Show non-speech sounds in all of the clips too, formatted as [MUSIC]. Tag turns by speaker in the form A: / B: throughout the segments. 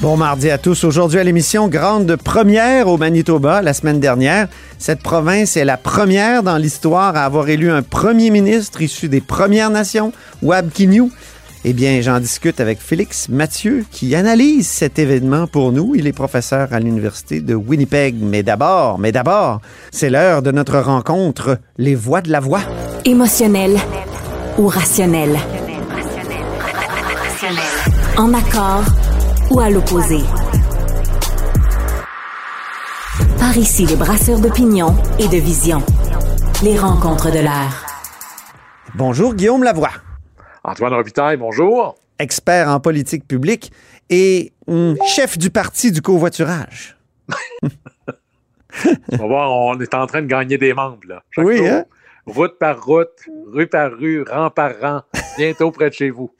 A: Bon mardi à tous. Aujourd'hui à l'émission, grande première au Manitoba la semaine dernière. Cette province est la première dans l'histoire à avoir élu un premier ministre issu des Premières Nations, Wab Kinew. Eh bien, j'en discute avec Félix Mathieu qui analyse cet événement pour nous. Il est professeur à l'Université de Winnipeg. Mais d'abord, mais d'abord, c'est l'heure de notre rencontre, les voix de la voix.
B: Émotionnel ou rationnel. En accord ou à l'opposé. Par ici, les brasseurs d'opinion et de vision. Les rencontres de l'air.
A: Bonjour Guillaume Lavoie.
C: Antoine Robitaille, bonjour.
A: Expert en politique publique et chef du parti du covoiturage.
C: on va voir, on est en train de gagner des membres. Là.
A: Oui,
C: jour,
A: hein?
C: Route par route, rue par rue, rang par rang, bientôt près de chez vous.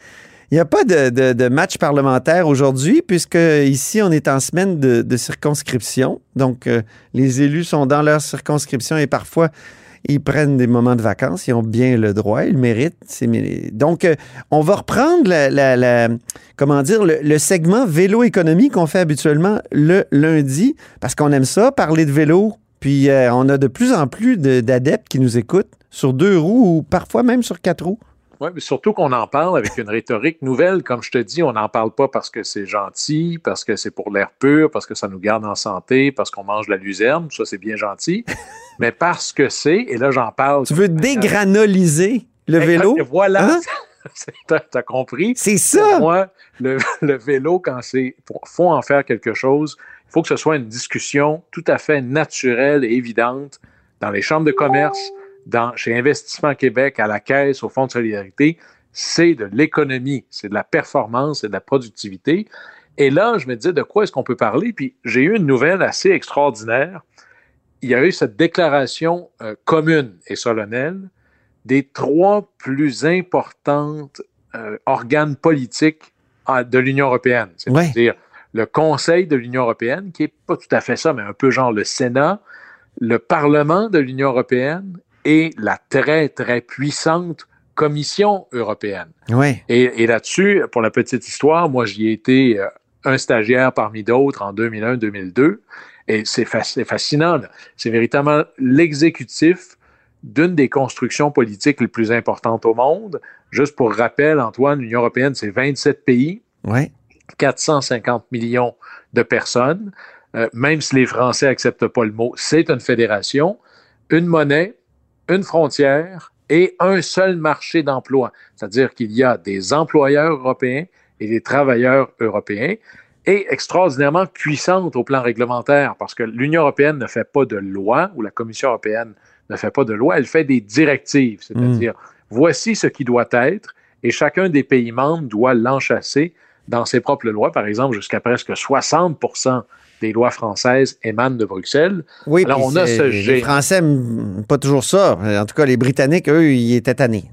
A: Il n'y a pas de, match parlementaire aujourd'hui, puisque ici, on est en semaine de, circonscription. Donc, euh, les élus sont dans leur circonscription et parfois, ils prennent des moments de vacances. Ils ont bien le droit, ils le méritent. Donc, euh, on va reprendre comment dire, le, segment vélo-économie qu'on fait habituellement le lundi, parce qu'on aime ça, parler de vélo. Puis, euh, on a de plus en plus de- d'adeptes qui nous écoutent sur deux roues ou parfois même sur quatre roues.
C: Oui, mais surtout qu'on en parle avec une rhétorique nouvelle. Comme je te dis, on n'en parle pas parce que c'est gentil, parce que c'est pour l'air pur, parce que ça nous garde en santé, parce qu'on mange de la luzerne, ça c'est bien gentil, [LAUGHS] mais parce que c'est, et là j'en parle.
A: Tu veux dégranoliser le vélo?
C: Voilà,
A: Hein? [LAUGHS]
C: t'as compris?
A: C'est
C: Pour
A: ça!
C: moi, le, [LAUGHS] le vélo, quand c'est. pour- faut en faire quelque chose, il faut que ce soit une discussion tout à fait naturelle et évidente dans les chambres de commerce, dans, chez Investissement Québec, à la caisse, au Fonds de solidarité. C'est de l'économie, c'est de la performance, c'est de la productivité. Et là, je me disais, de quoi est-ce qu'on peut parler? Puis j'ai eu une nouvelle assez extraordinaire. Il y a eu cette déclaration euh, commune et solennelle des trois plus importantes euh, organes politiques ah, de l'Union européenne. C'est-à-dire le Conseil de l'Union européenne, qui n'est pas tout à fait ça, mais un peu genre le Sénat, le Parlement de l'Union européenne et la très, très puissante Commission européenne.
A: Oui.
C: Et, et là-dessus, pour la petite histoire, moi, j'y ai été euh, un stagiaire parmi d'autres en 2001-2002. Et c'est fa- c'est fascinant. C'est véritablement l'exécutif d'une des constructions politiques les plus importantes au monde. Juste pour rappel, Antoine, l'Union européenne, c'est 27 pays,
A: Oui.
C: 450 millions de personnes. Euh, même si les Français acceptent pas le mot, c'est une fédération, une monnaie, une frontière et un seul marché d'emploi. C'est-à-dire qu'il y a des employeurs européens et des travailleurs européens et extraordinairement puissante au plan réglementaire parce que l'Union européenne ne fait pas de loi ou la Commission européenne ne fait pas de loi, elle fait des directives, c'est-à-dire voici ce qui doit être et chacun des pays membres doit l'enchasser dans ses propres lois. Par exemple, jusqu'à presque 60 des lois françaises émanent de Bruxelles.
A: Oui,
C: Alors, on a ce
A: Les. Français pas toujours ça. En tout cas, les Britanniques, eux, ils étaient tannés.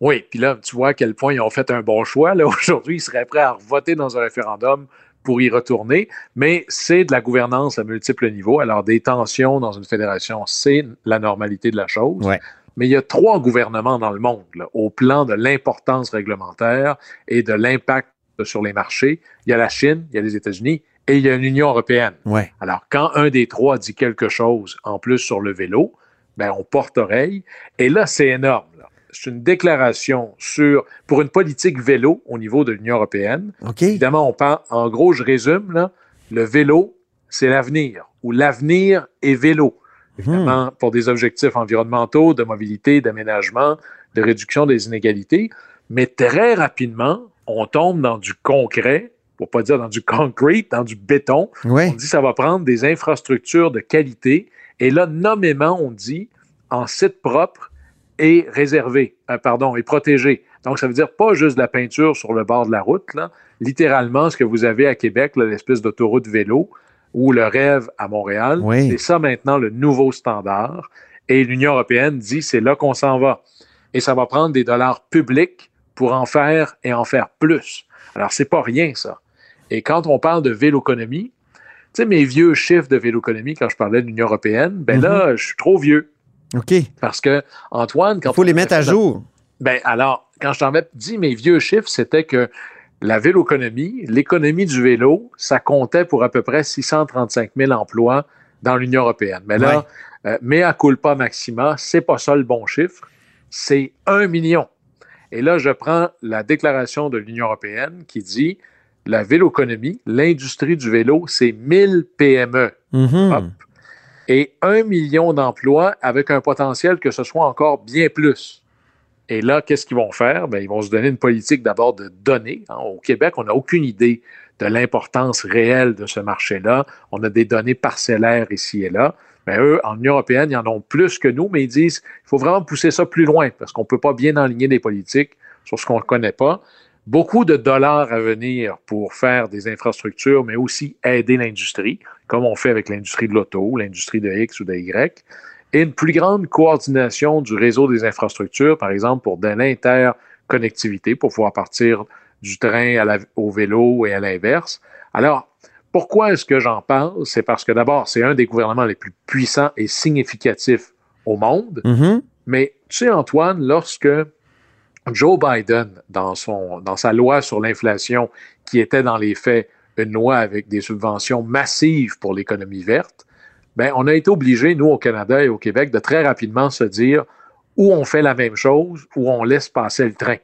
C: Oui, puis là, tu vois à quel point ils ont fait un bon choix. Là, [LAUGHS] aujourd'hui, ils seraient prêts à voter dans un référendum pour y retourner, mais c'est de la gouvernance à multiples niveaux. Alors, des tensions dans une fédération, c'est la normalité de la chose.
A: Ouais.
C: Mais il y a trois gouvernements dans le monde, là, au plan de l'importance réglementaire et de l'impact sur les marchés. Il y a la Chine, il y a les États-Unis et il y a l'Union européenne.
A: Ouais.
C: Alors, quand un des trois dit quelque chose en plus sur le vélo, ben, on porte oreille. Et là, c'est énorme. C'est une déclaration sur, pour une politique vélo au niveau de l'Union européenne.
A: OK.
C: Évidemment, on parle, en gros, je résume, là, le vélo, c'est l'avenir, ou l'avenir est vélo. Évidemment, pour des objectifs environnementaux, de mobilité, d'aménagement, de réduction des inégalités. Mais très rapidement, on tombe dans du concret, pour pas dire dans du concrete, dans du béton.
A: Oui.
C: On dit que ça va prendre des infrastructures de qualité. Et là, nommément, on dit en site propre et réservé, euh, pardon, et protégé. Donc, ça veut dire pas juste de la peinture sur le bord de la route, là. littéralement ce que vous avez à Québec, l'espèce d'autoroute vélo ou le rêve à Montréal.
A: Oui.
C: C'est ça maintenant le nouveau standard. Et l'Union européenne dit c'est là qu'on s'en va. Et ça va prendre des dollars publics pour en faire et en faire plus. Alors, c'est pas rien, ça. Et quand on parle de véloconomie, tu sais, mes vieux chiffres de véloconomie, quand je parlais de l'Union européenne, ben là, je suis trop vieux.
A: OK.
C: Parce que, Antoine, quand
A: Il faut les mettre à jour.
C: ben alors, quand je t'avais dit mes vieux chiffres, c'était que la véloconomie, l'économie du vélo, ça comptait pour à peu près 635 000 emplois dans l'Union européenne. Mais là, euh, mea culpa maxima, c'est pas ça le bon chiffre, c'est un million. Et là, je prends la déclaration de l'Union européenne qui dit la véloconomie, l'industrie du vélo, c'est 1000 PME
A: Mhm.
C: Hop. et un million d'emplois avec un potentiel que ce soit encore bien plus. Et là, qu'est-ce qu'ils vont faire? Ben, ils vont se donner une politique d'abord de données. hein. Au Québec, on n'a aucune idée de l'importance réelle de ce marché-là. On a des données parcellaires ici et là. Mais eux, en Union européenne, ils en ont plus que nous, mais ils disent qu'il faut vraiment pousser ça plus loin parce qu'on ne peut pas bien enligner des politiques sur ce qu'on ne connaît pas. Beaucoup de dollars à venir pour faire des infrastructures, mais aussi aider l'industrie, comme on fait avec l'industrie de l'auto, l'industrie de X ou de Y, et une plus grande coordination du réseau des infrastructures, par exemple pour de l'interconnectivité, pour pouvoir partir du train à la- au vélo et à l'inverse. Alors, pourquoi est-ce que j'en parle? C'est parce que d'abord, c'est un des gouvernements les plus puissants et significatifs au monde.
A: Mhm.
C: Mais tu sais, Antoine, lorsque Joe Biden, dans, son, dans sa loi sur l'inflation, qui était dans les faits une loi avec des subventions massives pour l'économie verte, ben, on a été obligé, nous, au Canada et au Québec, de très rapidement se dire où on fait la même chose, où on laisse passer le train.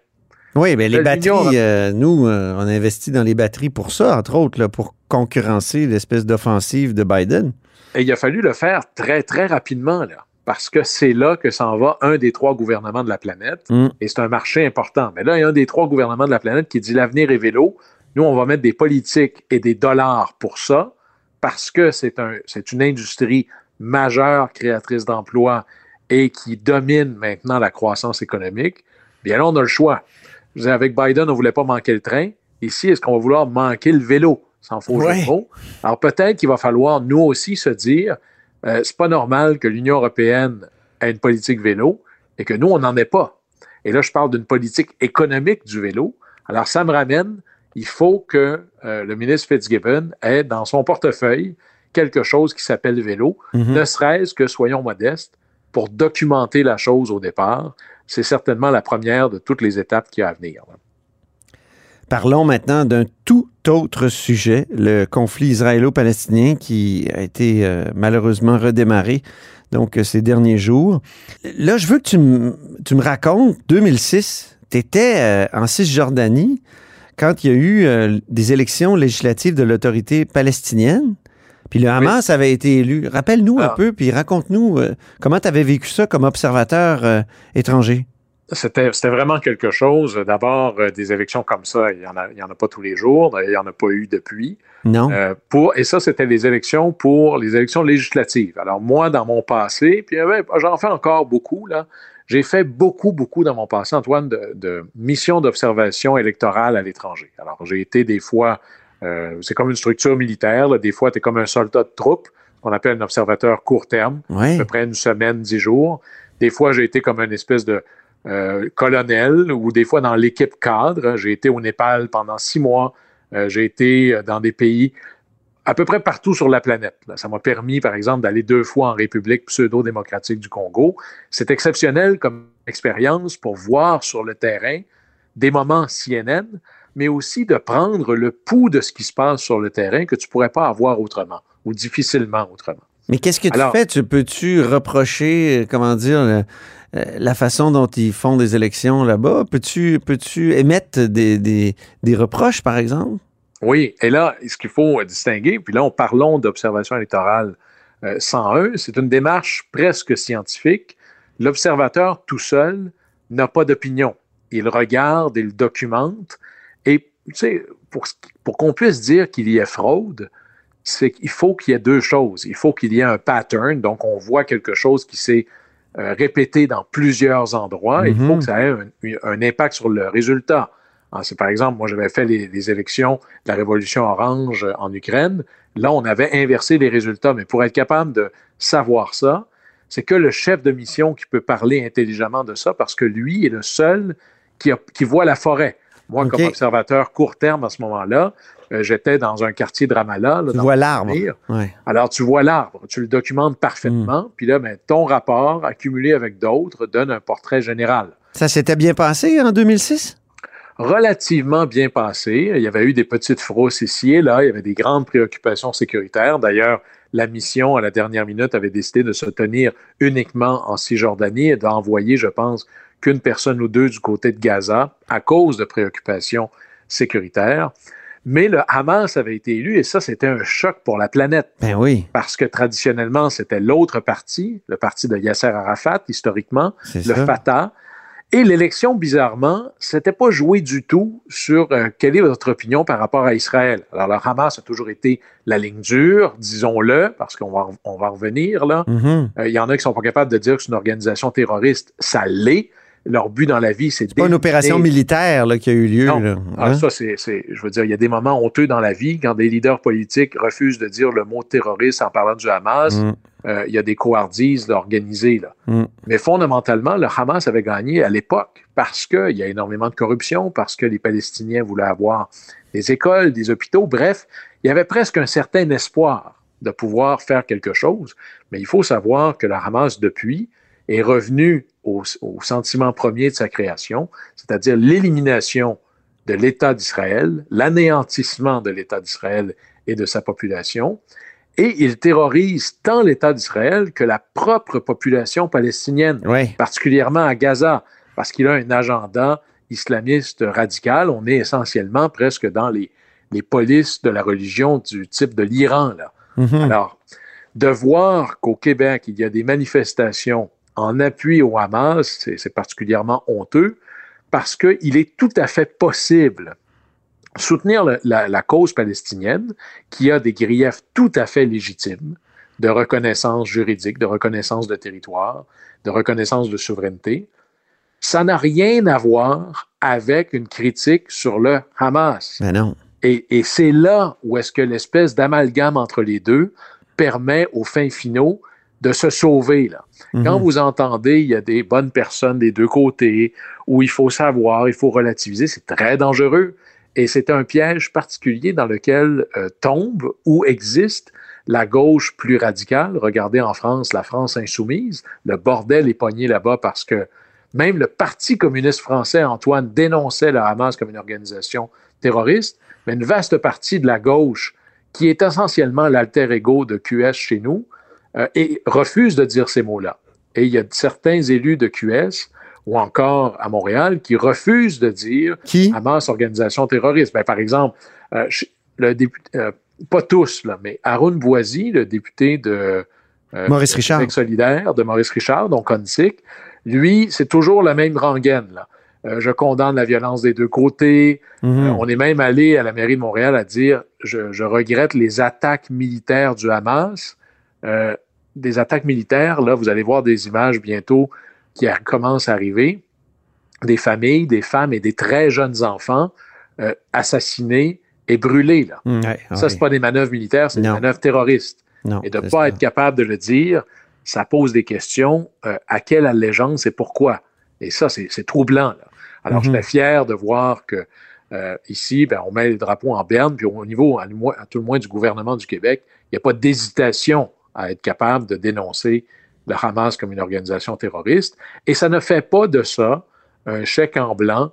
A: Oui, mais les
C: L'Union
A: batteries, euh, nous, euh, on a investi dans les batteries pour ça, entre autres, là, pour concurrencer l'espèce d'offensive de Biden.
C: Et il a fallu le faire très, très rapidement, là, parce que c'est là que s'en va un des trois gouvernements de la planète.
A: Mm.
C: Et c'est un marché important. Mais là, il y a un des trois gouvernements de la planète qui dit l'avenir est vélo. Nous, on va mettre des politiques et des dollars pour ça, parce que c'est un, une industrie majeure créatrice d'emplois et qui domine maintenant la croissance économique. Bien là, on a le choix. Je avec Biden, on ne voulait pas manquer le train. Ici, est-ce qu'on va vouloir manquer le vélo? Sans faux jeu
A: Ouais.
C: de mots. Alors peut-être qu'il va falloir, nous aussi, se dire, euh, c'est pas normal que l'Union européenne ait une politique vélo et que nous, on n'en ait pas. Et là, je parle d'une politique économique du vélo. Alors, ça me ramène, il faut que euh, le ministre Fitzgibbon ait dans son portefeuille quelque chose qui s'appelle vélo,
A: Mhm.
C: ne serait-ce que, soyons modestes, pour documenter la chose au départ. C'est certainement la première de toutes les étapes qui a à venir. là.
A: Parlons maintenant d'un tout autre sujet, le conflit israélo-palestinien qui a été euh, malheureusement redémarré donc euh, ces derniers jours. Là, je veux que tu, me racontes, 2006, tu étais en Cisjordanie quand il y a eu euh, des élections législatives de l'autorité palestinienne. Puis le Hamas avait été élu. Rappelle-nous un
C: Ah.
A: peu, puis raconte-nous comment tu avais vécu ça comme observateur étranger.
C: C'était c'était vraiment quelque chose. D'abord, euh, des élections comme ça, il n'y en, a- il y en a pas tous les jours. Il n'y en a pas eu depuis.
A: Non?
C: Euh, pour, et ça, c'était les élections pour les élections législatives. Alors, moi, dans mon passé, puis euh, j'en fais encore beaucoup, là. J'ai fait beaucoup, beaucoup dans mon passé, Antoine, de, de missions d'observation électorale à l'étranger. Alors, j'ai été des fois, euh, c'est comme une structure militaire, là. des fois, tu es comme un soldat de troupe, qu'on appelle un observateur court terme, à
A: Oui.
C: peu près une semaine, dix jours. Des fois, j'ai été comme une espèce de euh, colonel ou des fois dans l'équipe cadre. J'ai été au Népal pendant six mois. Euh, j'ai été euh, dans des pays à peu près partout sur la planète. Ça m'a permis, par exemple, d'aller deux fois en République pseudo-démocratique du Congo. C'est exceptionnel comme expérience pour voir sur le terrain des moments CNN, mais aussi de prendre le pouls de ce qui se passe sur le terrain que tu ne pourrais pas avoir autrement ou difficilement autrement.
A: Mais qu'est-ce que tu
C: Alors-
A: fais? Tu peux-tu reprocher, comment dire, le- la façon dont ils font des élections là-bas? Peux-tu peux émettre des, des, reproches, par exemple?
C: Oui, et là, ce qu'il faut distinguer, puis là, on parlons d'observation électorale 101, c'est une démarche presque scientifique. L'observateur tout seul n'a pas d'opinion. Il regarde, il documente, et tu sais, pour, pour qu'on puisse dire qu'il y ait fraude, c'est qu'il faut qu'il y ait deux choses. Il faut qu'il y ait un pattern, donc on voit quelque chose qui s'est euh, répété dans plusieurs endroits. Il faut mhm. que ça ait un, impact sur le résultat. Ah, c'est par exemple, moi j'avais fait les, élections de la Révolution orange en Ukraine. Là, on avait inversé les résultats, mais pour être capable de savoir ça, c'est que le chef de mission qui peut parler intelligemment de ça, parce que lui est le seul qui, qui voit la forêt. Moi, comme observateur court terme à ce moment-là, euh, j'étais dans un quartier de Ramallah.
A: tu vois l'arbre.
C: Alors, tu vois l'arbre, tu le documentes parfaitement, hmm. puis là, ben, ton rapport, accumulé avec d'autres, donne un portrait général.
A: Ça s'était bien passé en 2006?
C: relativement bien passé. Il y avait eu des petites frousses ici et là. Il y avait des grandes préoccupations sécuritaires. D'ailleurs, la mission, à la dernière minute, avait décidé de se tenir uniquement en Cisjordanie et d'envoyer, je pense, qu'une personne ou deux du côté de Gaza à cause de préoccupations sécuritaires. Mais le Hamas avait été élu et ça, c'était un choc pour la planète.
A: Ben oui.
C: Parce que traditionnellement, c'était l'autre parti, le parti de Yasser Arafat, historiquement, le Fatah. Et l'élection, bizarrement, c'était pas joué du tout sur euh, quelle est votre opinion par rapport à Israël? Alors, le Hamas a toujours été la ligne dure, disons-le, parce qu'on va, on va revenir là.
A: Mm-hmm.
C: Euh, il y en a qui sont pas capables de dire que c'est une organisation terroriste. Ça l'est leur but dans la vie, c'est
A: pas une opération militaire là, qui a eu lieu.
C: Non. Ah, hein? ça, c'est, je veux dire, il y a des moments honteux dans la vie quand des leaders politiques refusent de dire le mot terroriste en parlant du Hamas. Mm. Euh, il y a des coardises organisées. Là.
A: Mm.
C: Mais fondamentalement, le Hamas avait gagné à l'époque parce qu'il y a énormément de corruption, parce que les Palestiniens voulaient avoir des écoles, des hôpitaux. Bref, il y avait presque un certain espoir de pouvoir faire quelque chose. Mais il faut savoir que le Hamas, depuis, est revenu au, sentiment premier de sa création, c'est-à-dire l'élimination de l'État d'Israël, l'anéantissement de l'État d'Israël et de sa population, et il terrorise tant l'État d'Israël que la propre population palestinienne, particulièrement à Gaza, parce qu'il a un agenda islamiste radical. On est essentiellement presque dans les, les polices de la religion du type de l'Iran.
A: Mm-hmm.
C: Alors, de voir qu'au Québec, il y a des manifestations en appui au Hamas, c'est particulièrement honteux parce qu'il est tout à fait possible soutenir la, cause palestinienne, qui a des griefs tout à fait légitimes de reconnaissance juridique, de reconnaissance de territoire, de reconnaissance de souveraineté, ça n'a rien à voir avec une critique sur le Hamas.
A: Mais non.
C: Et, et c'est là où est-ce que l'espèce d'amalgame entre les deux permet aux fins finaux de se sauver. Là. Quand mhm. vous entendez, il y a des bonnes personnes des deux côtés, où il faut savoir, il faut relativiser, c'est très dangereux. Et c'est un piège particulier dans lequel euh, tombe ou existe la gauche plus radicale. Regardez en France, la France insoumise. Le bordel est pogné là-bas parce que même le Parti communiste français, Antoine, dénonçait le Hamas comme une organisation terroriste, mais une vaste partie de la gauche, qui est essentiellement l'alter ego de QS chez nous, euh, et refuse de dire ces mots-là. Et il y a certains élus de QS ou encore à Montréal qui refusent de dire
A: qui?
C: Hamas organisation terroriste. Ben, par exemple, euh, le député, euh, pas tous, là, mais Aaron Boisy, le député de
A: Maurice Richard.
C: solidaire de Maurice Richard, donc Onsic, lui, c'est toujours la même rengaine. Là. je condamne la violence des deux côtés.
A: Mhm.
C: on est même allé à la mairie de Montréal à dire je, je regrette les attaques militaires du Hamas. Euh, des attaques militaires, là, vous allez voir des images bientôt qui commencent à arriver, des familles, des femmes et des très jeunes enfants euh, assassinés et brûlés. Là.
A: Mmh,
C: ça, c'est pas des manœuvres militaires, c'est des manœuvres terroristes. et de ne pas être capable de le dire, ça pose des questions euh, à quelle allégeance et pourquoi. Et ça, c'est troublant. Là. Alors, je mmh. suis fier de voir que ici, ben, on met les drapeaux en berne, puis au niveau, à, à tout le moins, du gouvernement du Québec, il n'y a pas d'hésitation à être capable de dénoncer le Hamas comme une organisation terroriste. Et ça ne fait pas de ça un chèque en blanc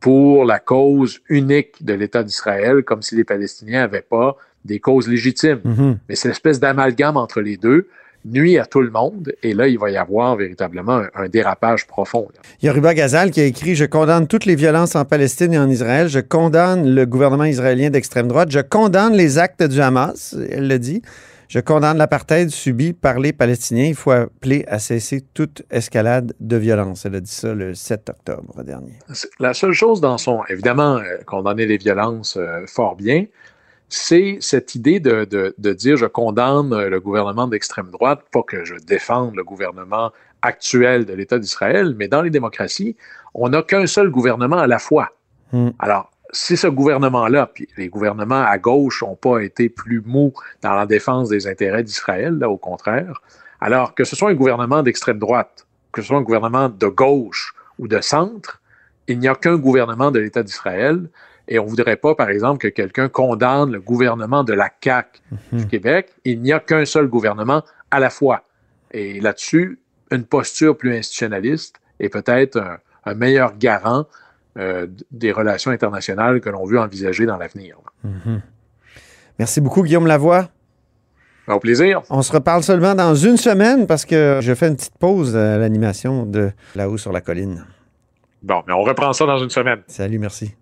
C: pour la cause unique de l'État d'Israël, comme si les Palestiniens n'avaient pas des causes légitimes.
A: Mm-hmm.
C: Mais c'est l'espèce d'amalgame entre les deux nuit à tout le monde. Et là, il va y avoir véritablement un, dérapage profond.
A: Il y a Ruba Gazal qui a écrit Je condamne toutes les violences en Palestine et en Israël. Je condamne le gouvernement israélien d'extrême droite. Je condamne les actes du Hamas. Elle le dit. Je condamne l'apartheid subi par les Palestiniens. Il faut appeler à cesser toute escalade de violence. Elle a dit ça le 7 octobre dernier.
C: La seule chose dans son, évidemment, euh, condamner les violences euh, fort bien, c'est cette idée de, de, dire je condamne euh, le gouvernement d'extrême droite, pas que je défende le gouvernement actuel de l'État d'Israël, mais dans les démocraties, on n'a qu'un seul gouvernement à la fois. Hmm. Alors, si ce gouvernement-là, puis les gouvernements à gauche n'ont pas été plus mous dans la défense des intérêts d'Israël, là, au contraire, alors que ce soit un gouvernement d'extrême droite, que ce soit un gouvernement de gauche ou de centre, il n'y a qu'un gouvernement de l'État d'Israël et on ne voudrait pas, par exemple, que quelqu'un condamne le gouvernement de la CAQ du mhm. Québec. Il n'y a qu'un seul gouvernement à la fois. Et là-dessus, une posture plus institutionnaliste est peut-être un, meilleur garant euh, des relations internationales que l'on veut envisager dans l'avenir.
A: Mhm. Merci beaucoup, Guillaume Lavoie.
C: Au plaisir.
A: On se reparle seulement dans une semaine parce que je fais une petite pause à l'animation de Là-haut sur la colline.
C: Bon, mais on reprend ça dans une semaine.
A: Salut, merci.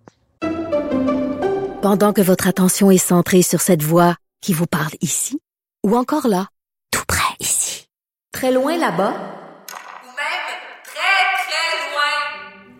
B: Pendant que votre attention est centrée sur cette voix qui vous parle ici, ou encore là, tout près ici, très loin là-bas, ou même très, très loin,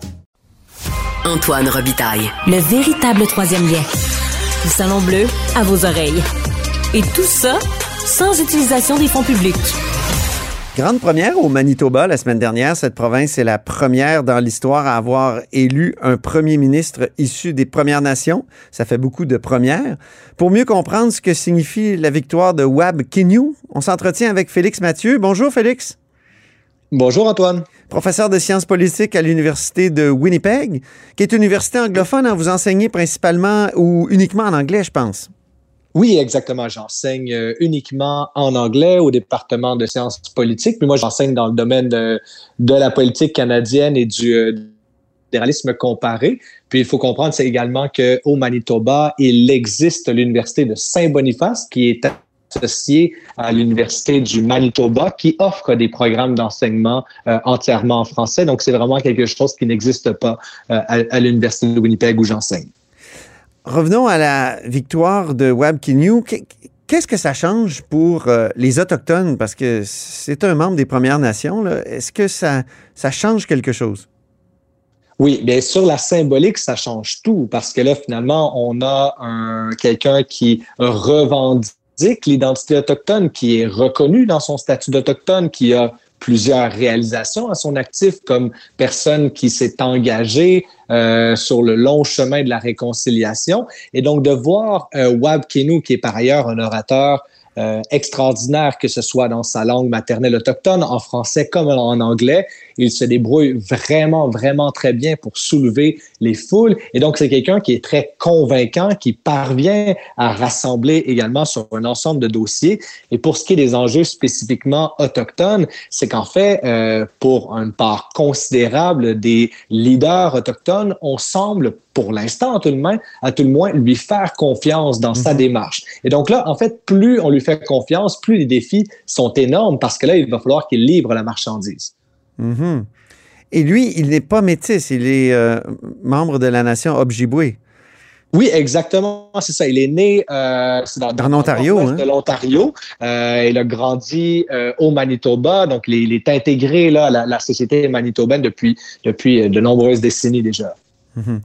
D: Antoine Robitaille. Le véritable troisième lien. Le salon bleu à vos oreilles. Et tout ça sans utilisation des fonds publics.
A: Grande première au Manitoba la semaine dernière. Cette province est la première dans l'histoire à avoir élu un premier ministre issu des Premières Nations. Ça fait beaucoup de premières. Pour mieux comprendre ce que signifie la victoire de Wab Kinew, on s'entretient avec Félix Mathieu. Bonjour Félix.
E: Bonjour Antoine.
A: Professeur de sciences politiques à l'Université de Winnipeg, qui est une université anglophone. Hein. Vous enseignez principalement ou uniquement en anglais, je pense.
E: Oui, exactement. J'enseigne euh, uniquement en anglais au département de sciences politiques. Puis moi, j'enseigne dans le domaine de, de, la politique canadienne et du euh, fédéralisme comparé. Puis il faut comprendre, c'est également qu'au Manitoba, il existe l'université de Saint-Boniface qui est associée à l'université du Manitoba qui offre des programmes d'enseignement euh, entièrement en français. Donc c'est vraiment quelque chose qui n'existe pas à, à l'université de Winnipeg où j'enseigne.
A: Revenons à la victoire de Wab Kinew. Qu'est-ce que ça change pour euh, les Autochtones? Parce que c'est un membre des Premières Nations. Est-ce que ça, ça change quelque chose?
E: Oui, bien sur la symbolique, ça change tout parce que là, finalement, on a un, quelqu'un qui revendique l'identité autochtone, qui est reconnu dans son statut d'autochtone, qui a plusieurs réalisations à son actif comme personne qui s'est engagée euh, sur le long chemin de la réconciliation. Et donc de voir euh, Wab Kinew, qui est par ailleurs un orateur euh, extraordinaire, que ce soit dans sa langue maternelle autochtone, en français comme en anglais. Il se débrouille vraiment, vraiment très bien pour soulever les foules. Et donc, c'est quelqu'un qui est très convaincant, qui parvient à rassembler également sur un ensemble de dossiers. Et pour ce qui est des enjeux spécifiquement autochtones, c'est qu'en fait, euh, pour une part considérable des leaders autochtones, on semble pour l'instant, à tout le moins, à tout le moins, lui faire confiance dans sa mhm. démarche. Et donc là, en fait, plus on lui fait confiance, plus les défis sont énormes parce que là, il va falloir qu'il livre la marchandise.
A: Mhm. Et lui, il n'est pas métis, il est euh, membre de la nation Ojibwe.
E: Oui, exactement, c'est ça. Il est né euh,
A: dans, dans l'Ontario. Hein?
E: De l'Ontario. Euh, il a grandi euh, au Manitoba, donc il, est intégré là, à la, société manitobaine depuis, depuis de nombreuses décennies déjà.
A: Mhm.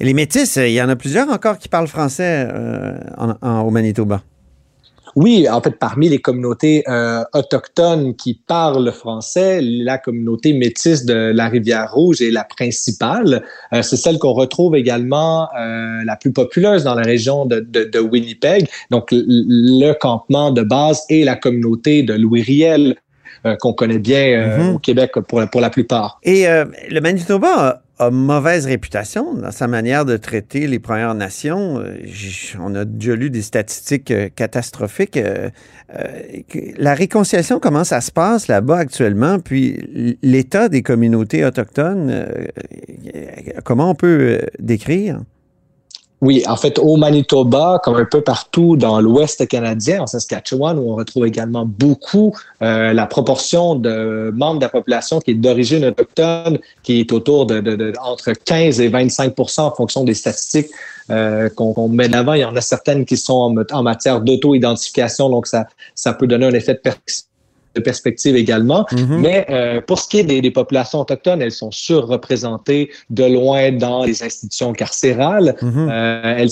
A: Et les métis, il y en a plusieurs encore qui parlent français euh, au Manitoba.
E: Oui, en fait, parmi les communautés euh, autochtones qui parlent français, la communauté métisse de la Rivière-Rouge est la principale. Euh, c'est celle qu'on retrouve également la plus populeuse dans la région de, de Winnipeg. Donc, le campement de base et la communauté de Louis Riel qu'on connaît bien mm-hmm. au Québec pour, pour la plupart.
A: Et le Manitoba mauvaise réputation dans sa manière de traiter les Premières Nations. Euh, on a déjà lu des statistiques euh, catastrophiques. Euh, la réconciliation, comment ça se passe là-bas actuellement? Puis l'état des communautés autochtones, comment on peut décrire?
E: Oui, en fait, au Manitoba, comme un peu partout dans l'Ouest canadien, en Saskatchewan, où on retrouve également beaucoup euh, la proportion de membres de la population qui est d'origine autochtone, qui est autour de, entre 15 et 25% en fonction des statistiques euh, qu'on met de l'avant. Il y en a certaines qui sont en, matière d'auto-identification, donc ça, ça peut donner un effet de perspective de perspective également. Mm-hmm. Mais euh, pour ce qui est des, populations autochtones, elles sont surreprésentées de loin dans les institutions carcérales. Mm-hmm. euh, elles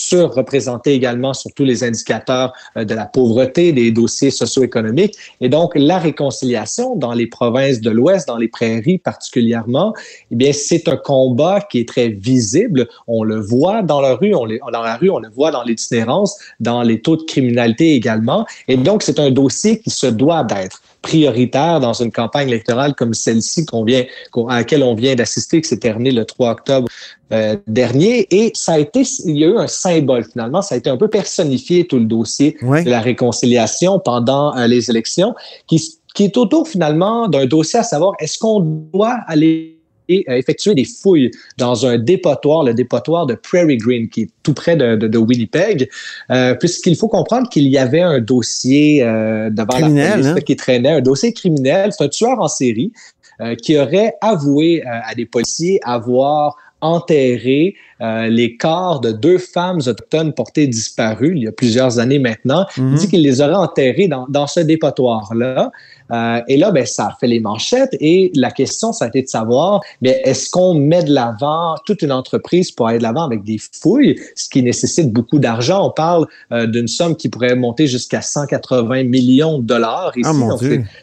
E: surreprésentés également sur tous les indicateurs euh, de la pauvreté, des dossiers socio-économiques. Et donc, la réconciliation dans les provinces de l'Ouest, dans les prairies particulièrement, eh bien, c'est un combat qui est très visible. On le voit dans la rue, on dans la rue, on le voit dans l'itinérance, dans les taux de criminalité également. Et donc, c'est un dossier qui se doit d'être prioritaire dans une campagne électorale comme celle-ci qu'on vient, à laquelle on vient d'assister, qui s'est terminée le 3 octobre euh, dernier. Et ça a été, il y a eu un symbole finalement, ça a été un peu personnifié tout le dossier de la réconciliation pendant euh, les élections, qui, qui est autour finalement d'un dossier à savoir est-ce qu'on doit aller euh, effectuer des fouilles dans un dépotoir, le dépotoir de Prairie Green, qui est tout près de, de, Winnipeg, euh, puisqu'il faut comprendre qu'il y avait un dossier euh, devant la police hein? qui traînait, un dossier criminel. C'est un tueur en série euh, qui aurait avoué à des policiers avoir enterré les corps de deux femmes autochtones portées disparues il y a plusieurs années maintenant. Il mhm. dit qu'il les aurait enterrées dans, dans ce dépotoir-là. Euh, et là, ben, ça a fait les manchettes et la question, ça a été de savoir, ben, est-ce qu'on met de l'avant toute une entreprise pour aller de l'avant avec des fouilles, ce qui nécessite beaucoup d'argent? On parle euh, d'une somme qui pourrait monter jusqu'à 180 millions de dollars ici. Ah,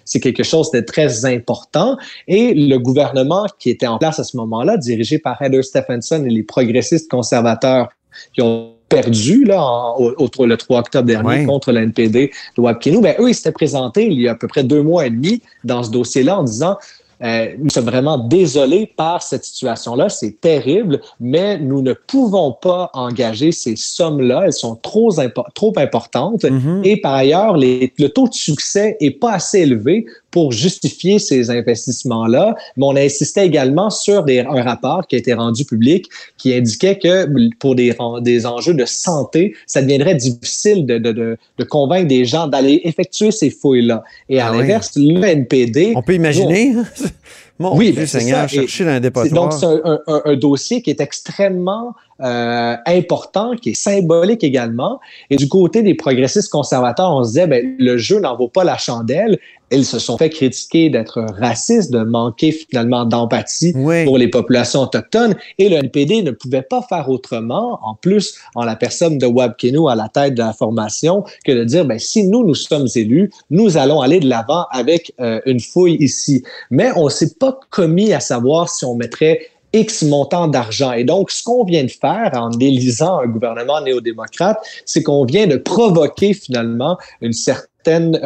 E: c'est quelque chose de très important. Et le gouvernement qui était en place à ce moment-là, dirigé par Heather Stephenson et les progressistes conservateurs qui ont perdu là, au, le 3 octobre dernier contre le NPD de Wabkinou, ben, eux, ils s'étaient présentés il y a à peu près deux mois et demi dans ce dossier-là en disant euh, nous sommes vraiment désolés par cette situation-là. C'est terrible, mais nous ne pouvons pas engager ces sommes-là. Elles sont trop, trop importantes. Mm-hmm. Et par ailleurs, les, le taux de succès est pas assez élevé pour justifier ces investissements-là. Mais on a insisté également sur des, un rapport qui a été rendu public qui indiquait que pour des, des enjeux de santé, ça deviendrait difficile de, de, de, de convaincre des gens d'aller effectuer ces fouilles-là. Et à ah l'inverse, le NPD...
A: On peut imaginer... [LAUGHS]
E: oui, Dieu Seigneur, chercher dans un Donc, c'est un, un, un, dossier qui est extrêmement euh, important, qui est symbolique également. Et du côté des progressistes conservateurs, on se disait, ben, le jeu n'en vaut pas la chandelle. Ils se sont fait critiquer d'être racistes, de manquer finalement d'empathie pour les populations autochtones. Et le NPD ne pouvait pas faire autrement, en plus, en la personne de Wab Keno à la tête de la formation, que de dire, ben, si nous, nous sommes élus, nous allons aller de l'avant avec euh, une fouille ici. Mais on s'est pas commis à savoir si on mettrait X montant d'argent. Et donc, ce qu'on vient de faire en élisant un gouvernement néo-démocrate, c'est qu'on vient de provoquer finalement une certaine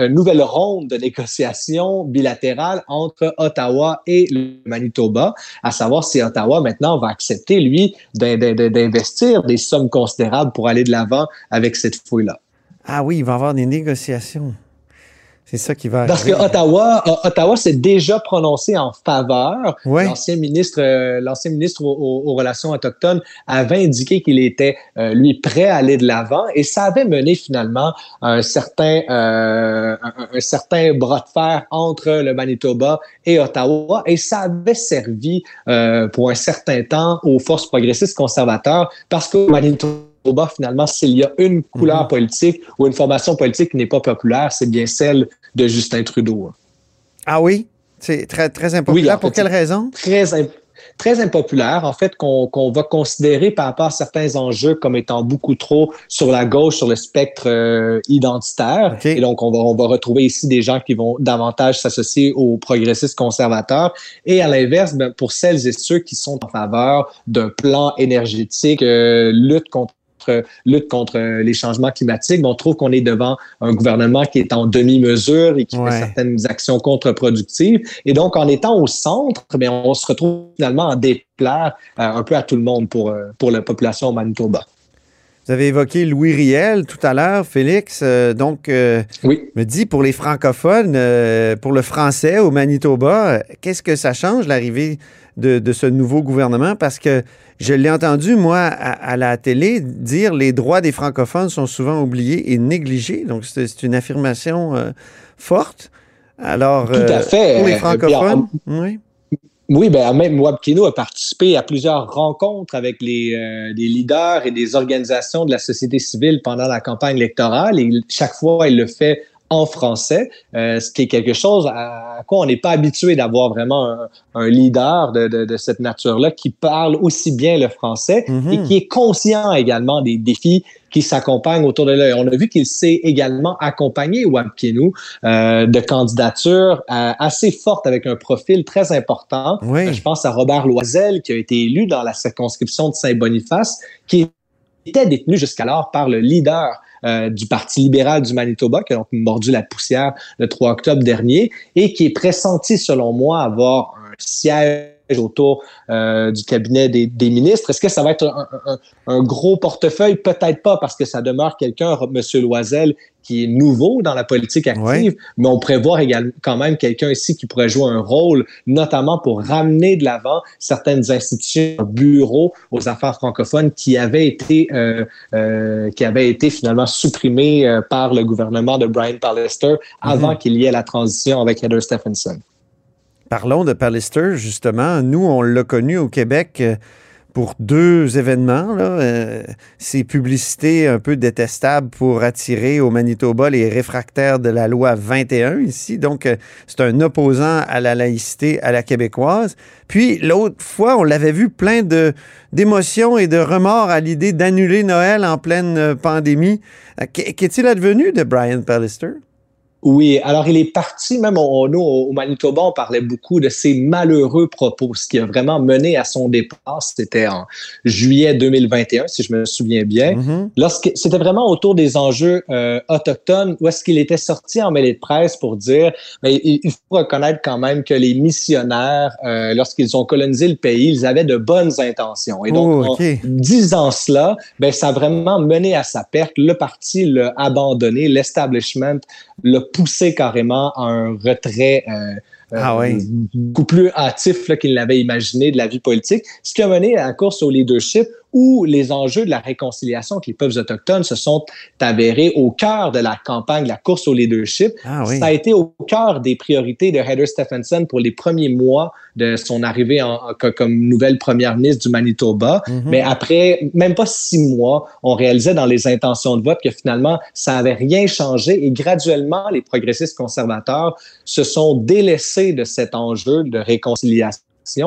E: nouvelle ronde de négociations bilatérales entre Ottawa et le Manitoba, à savoir si Ottawa maintenant va accepter, lui, d'investir des sommes considérables pour aller de l'avant avec cette fouille-là.
A: Ah oui, il va y avoir des négociations. C'est ça qui va
E: Parce que Ottawa, euh, Ottawa s'est déjà prononcé en faveur. L'ancien ministre, euh, l'ancien ministre aux, relations autochtones avait indiqué qu'il était euh, lui prêt à aller de l'avant et ça avait mené finalement un certain un, certain bras de fer entre le Manitoba et Ottawa et ça avait servi pour un certain temps aux forces progressistes conservateurs parce que Manitoba finalement, s'il y a une couleur mhm. politique ou une formation politique qui n'est pas populaire, c'est bien celle de Justin Trudeau. Hein.
A: Ah oui? C'est très, très impopulaire. Pour quelle raison?
E: Très, très impopulaire, en fait, qu'on va considérer par rapport à certains enjeux comme étant beaucoup trop sur la gauche, sur le spectre euh, identitaire. Et donc, on va, on va retrouver ici des gens qui vont davantage s'associer aux progressistes conservateurs. Et à l'inverse, ben, pour celles et ceux qui sont en faveur d'un plan énergétique, euh, lutte contre lutte contre les changements climatiques. On trouve qu'on est devant un gouvernement qui est en demi-mesure et qui fait certaines actions contre-productives. Et donc, en étant au centre, mais on se retrouve finalement en déplaire un peu à tout le monde pour, pour la population au Manitoba.
A: Vous avez évoqué Louis Riel tout à l'heure, Félix. Euh, donc, euh,
E: oui.
A: me dit pour les francophones, euh, pour le français au Manitoba, qu'est-ce que ça change l'arrivée de, ce nouveau gouvernement? Parce que je l'ai entendu, moi, à, la télé, dire les droits des francophones sont souvent oubliés et négligés. Donc, c'est une affirmation forte. Alors,
E: tout à fait.
A: pour les francophones, oui.
E: Oui, ben même Wabkino a participé à plusieurs rencontres avec les, euh, leaders et des organisations de la société civile pendant la campagne électorale et chaque fois il le fait en français, euh, ce qui est quelque chose à quoi on n'est pas habitué d'avoir vraiment un, leader de, de, de cette nature-là qui parle aussi bien le français et
A: mm-hmm.
E: qui est conscient également des défis qui s'accompagnent autour de là. On a vu qu'il s'est également accompagné, Wabkinu, euh, de candidatures euh, assez fortes avec un profil très important.
A: Oui.
E: Je pense à Robert Loisel, qui a été élu dans la circonscription de Saint-Boniface, qui était détenu jusqu'alors par le leader euh, du Parti libéral du Manitoba, qui a donc mordu la poussière le 3 octobre dernier, et qui est pressenti, selon moi, avoir un siège autour euh, du cabinet des, ministres. Est-ce que ça va être un, gros portefeuille? Peut-être pas, parce que ça demeure quelqu'un, M. Loisel, qui est nouveau dans la politique active, mais on prévoit également quand même quelqu'un ici qui pourrait jouer un rôle, notamment pour ramener de l'avant certaines institutions, bureaux aux affaires francophones qui avaient été euh, euh, qui avaient été finalement supprimées par le gouvernement de Brian Pallister avant mm-hmm. qu'il y ait la transition avec Heather Stephenson.
A: Parlons de Pallister, justement. Nous, on l'a connu au Québec euh, pour deux événements. Euh, ces publicités un peu détestables pour attirer au Manitoba les réfractaires de la loi 21 ici. Donc, euh, c'est un opposant à la laïcité à la québécoise. Puis, l'autre fois, on l'avait vu plein d'émotions et de remords à l'idée d'annuler Noël en pleine pandémie. Qu'est-il advenu de Brian Pallister?
E: Oui, alors il est parti, même au, nous, au Manitoba, on parlait beaucoup de ses malheureux propos, ce qui a vraiment mené à son départ. C'était en juillet 2021, si je me souviens bien.
A: Mm-hmm.
E: Lorsque C'était vraiment autour des enjeux euh, autochtones, où est-ce qu'il était sorti en mêlée de presse pour dire, mais il, faut reconnaître quand même que les missionnaires, euh, lorsqu'ils ont colonisé le pays, ils avaient de bonnes intentions. Et donc,
A: oh,
E: en disant cela, ben, ça a vraiment mené à sa perte. Le parti l'a abandonné, l'establishment l'a poussé carrément à un retrait euh,
A: ah
E: euh, beaucoup plus hâtif qu'il l'avait imaginé de la vie politique, ce qui a mené à la course au leadership où les enjeux de la réconciliation avec les peuples autochtones se sont avérés au cœur de la campagne, de la course au leadership.
A: Ah
E: Ça a été au cœur des priorités de Heather Stephenson pour les premiers mois de son arrivée en, comme nouvelle première ministre du Manitoba.
A: Mm-hmm.
E: Mais après, même pas six mois, on réalisait dans les intentions de vote que finalement, ça n'avait rien changé et graduellement, les progressistes conservateurs se sont délaissés de cet enjeu de réconciliation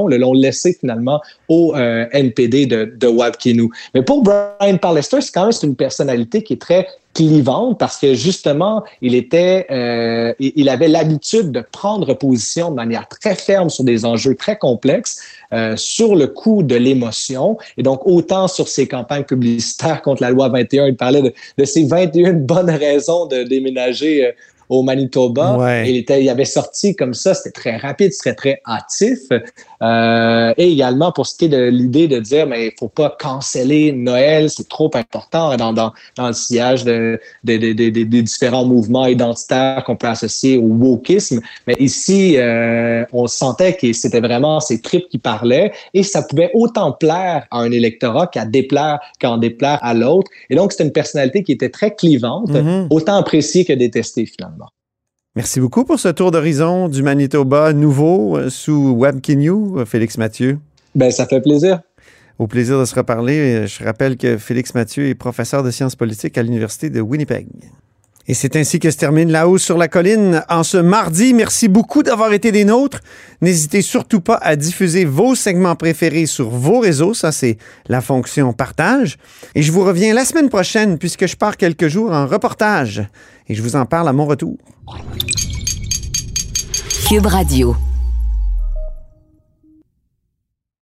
E: le l'ont laissé finalement au euh, NPD de, de. Mais pour Brian Pallister, c'est quand même une personnalité qui est très clivante parce que justement, il était, euh, il avait l'habitude de prendre position de manière très ferme sur des enjeux très complexes, euh, sur le coup de l'émotion. Et donc, autant sur ses campagnes publicitaires contre la loi 21, il parlait de, de ces 21 bonnes raisons de déménager au Manitoba. Il, était, il avait sorti comme ça, c'était très rapide, c'était très hâtif. Euh, et également pour ce qui est de l'idée de dire, mais il faut pas canceller Noël, c'est trop important dans, dans, dans le sillage de, de, de, des différents mouvements identitaires qu'on peut associer au wokisme. Mais ici, euh, on sentait que c'était vraiment ces tripes qui parlaient et ça pouvait autant plaire à un électorat qu'à déplaire, qu'en déplaire à l'autre. Et donc, c'était une personnalité qui était très clivante,
A: Mm-hmm.
E: autant appréciée que détestée finalement.
A: Merci beaucoup pour ce tour d'horizon du Manitoba nouveau euh, sous Webkinew, euh, Félix Mathieu.
E: Ben, ça fait plaisir.
A: Au plaisir de se reparler. Euh, je rappelle que Félix Mathieu est professeur de sciences politiques à l'Université de Winnipeg. Et c'est ainsi que se termine La Hausse sur la colline en ce mardi. Merci beaucoup d'avoir été des nôtres. N'hésitez surtout pas à diffuser vos segments préférés sur vos réseaux. Ça, c'est la fonction partage. Et je vous reviens la semaine prochaine puisque je pars quelques jours en reportage. Et je vous en parle à mon retour.
D: Cube Radio.